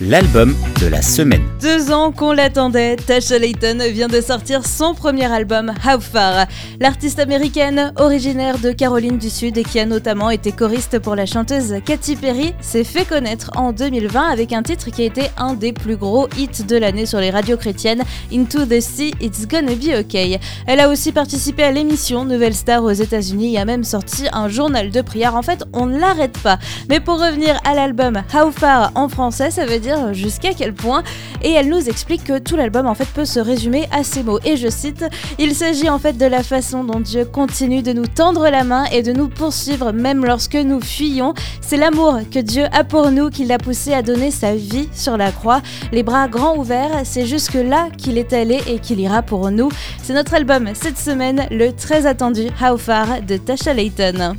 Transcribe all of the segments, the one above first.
l'album de la semaine. Deux ans qu'on l'attendait, Tasha Layton vient de sortir son premier album How Far. L'artiste américaine, originaire de Caroline du Sud et qui a notamment été choriste pour la chanteuse Katy Perry, s'est fait connaître en 2020 avec un titre qui a été un des plus gros hits de l'année sur les radios chrétiennes, Into the Sea, It's Gonna Be Okay. Elle a aussi participé à l'émission Nouvelle Star aux États-Unis et a même sorti un journal de prière. En fait, on ne l'arrête pas. Mais pour revenir à l'album How Far en français, ça veut dire jusqu'à quel point. Et elle nous explique que tout l'album en fait peut se résumer à ces mots. Et je cite Il s'agit en fait de la façon dont Dieu continue de nous tendre la main et de nous poursuivre même lorsque nous fuyons. C'est l'amour que Dieu a pour nous qui l'a poussé à donner sa vie sur la croix. Les bras grands ouverts, c'est jusque là qu'il est allé et qu'il ira pour nous. C'est notre album cette semaine, le très attendu How Far de Tasha Layton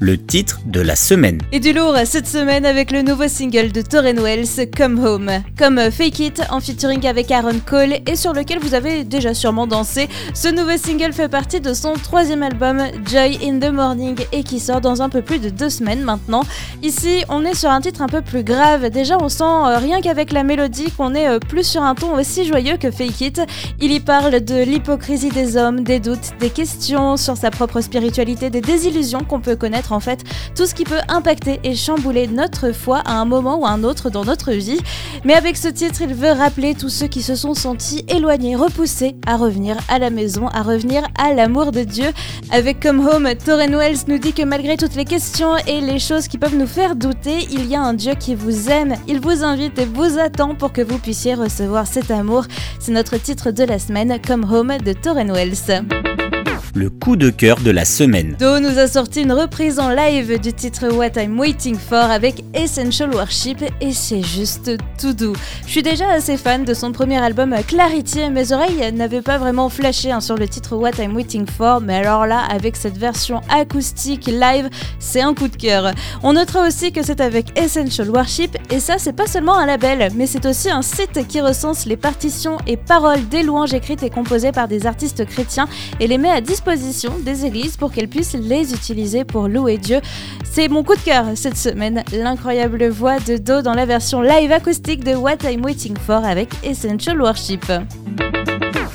le titre de la semaine. Et du lourd cette semaine avec le nouveau single de Torren Wells, Come Home. Comme Fake It en featuring avec Aaron Cole et sur lequel vous avez déjà sûrement dansé, ce nouveau single fait partie de son troisième album Joy in the Morning et qui sort dans un peu plus de deux semaines maintenant. Ici, on est sur un titre un peu plus grave. Déjà, on sent euh, rien qu'avec la mélodie qu'on est euh, plus sur un ton aussi joyeux que Fake It. Il y parle de l'hypocrisie des hommes, des doutes, des questions sur sa propre spiritualité, des désillusions qu'on peut connaître en fait tout ce qui peut impacter et chambouler notre foi à un moment ou un autre dans notre vie. Mais avec ce titre, il veut rappeler tous ceux qui se sont sentis éloignés, repoussés à revenir à la maison, à revenir à l'amour de Dieu. Avec Come Home, Torren Wells nous dit que malgré toutes les questions et les choses qui peuvent nous faire douter, il y a un Dieu qui vous aime, il vous invite et vous attend pour que vous puissiez recevoir cet amour. C'est notre titre de la semaine, Come Home de Torren Wells le coup de cœur de la semaine. Do nous a sorti une reprise en live du titre What I'm Waiting For avec Essential Worship et c'est juste tout doux. Je suis déjà assez fan de son premier album Clarity et mes oreilles n'avaient pas vraiment flashé hein, sur le titre What I'm Waiting For, mais alors là, avec cette version acoustique live, c'est un coup de cœur. On notera aussi que c'est avec Essential Worship et ça, c'est pas seulement un label, mais c'est aussi un site qui recense les partitions et paroles des louanges écrites et composées par des artistes chrétiens et les met à disposition des églises pour qu'elles puissent les utiliser pour louer Dieu. C'est mon coup de cœur cette semaine, l'incroyable voix de Do dans la version live acoustique de What I'm Waiting For avec Essential Worship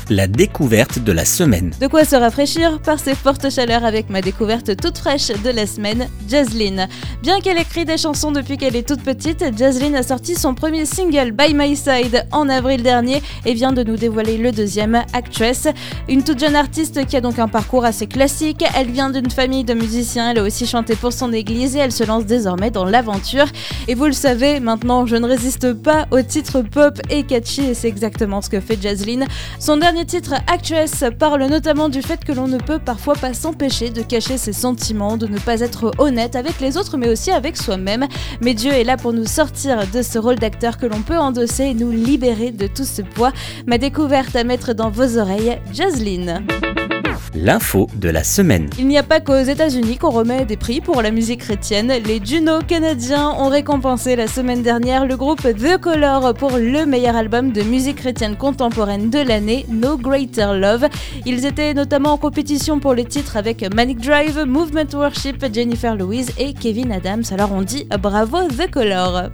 la découverte de la semaine. De quoi se rafraîchir par ces fortes chaleurs avec ma découverte toute fraîche de la semaine, Jazzlyn. Bien qu'elle écrit des chansons depuis qu'elle est toute petite, Jazzlyn a sorti son premier single By My Side en avril dernier et vient de nous dévoiler le deuxième, Actress. Une toute jeune artiste qui a donc un parcours assez classique. Elle vient d'une famille de musiciens, elle a aussi chanté pour son église et elle se lance désormais dans l'aventure. Et vous le savez, maintenant je ne résiste pas aux titres pop et catchy et c'est exactement ce que fait Jazzlyn. Son dernier titre, Actress, parle notamment du fait que l'on ne peut parfois pas s'empêcher de cacher ses sentiments, de ne pas être honnête avec les autres, mais aussi avec soi-même. Mais Dieu est là pour nous sortir de ce rôle d'acteur que l'on peut endosser et nous libérer de tout ce poids. Ma découverte à mettre dans vos oreilles, Jazzlyn l'info de la semaine. Il n'y a pas qu'aux États-Unis qu'on remet des prix pour la musique chrétienne. Les Juno canadiens ont récompensé la semaine dernière le groupe The Color pour le meilleur album de musique chrétienne contemporaine de l'année, No Greater Love. Ils étaient notamment en compétition pour les titres avec Manic Drive, Movement Worship, Jennifer Louise et Kevin Adams. Alors on dit bravo The Color.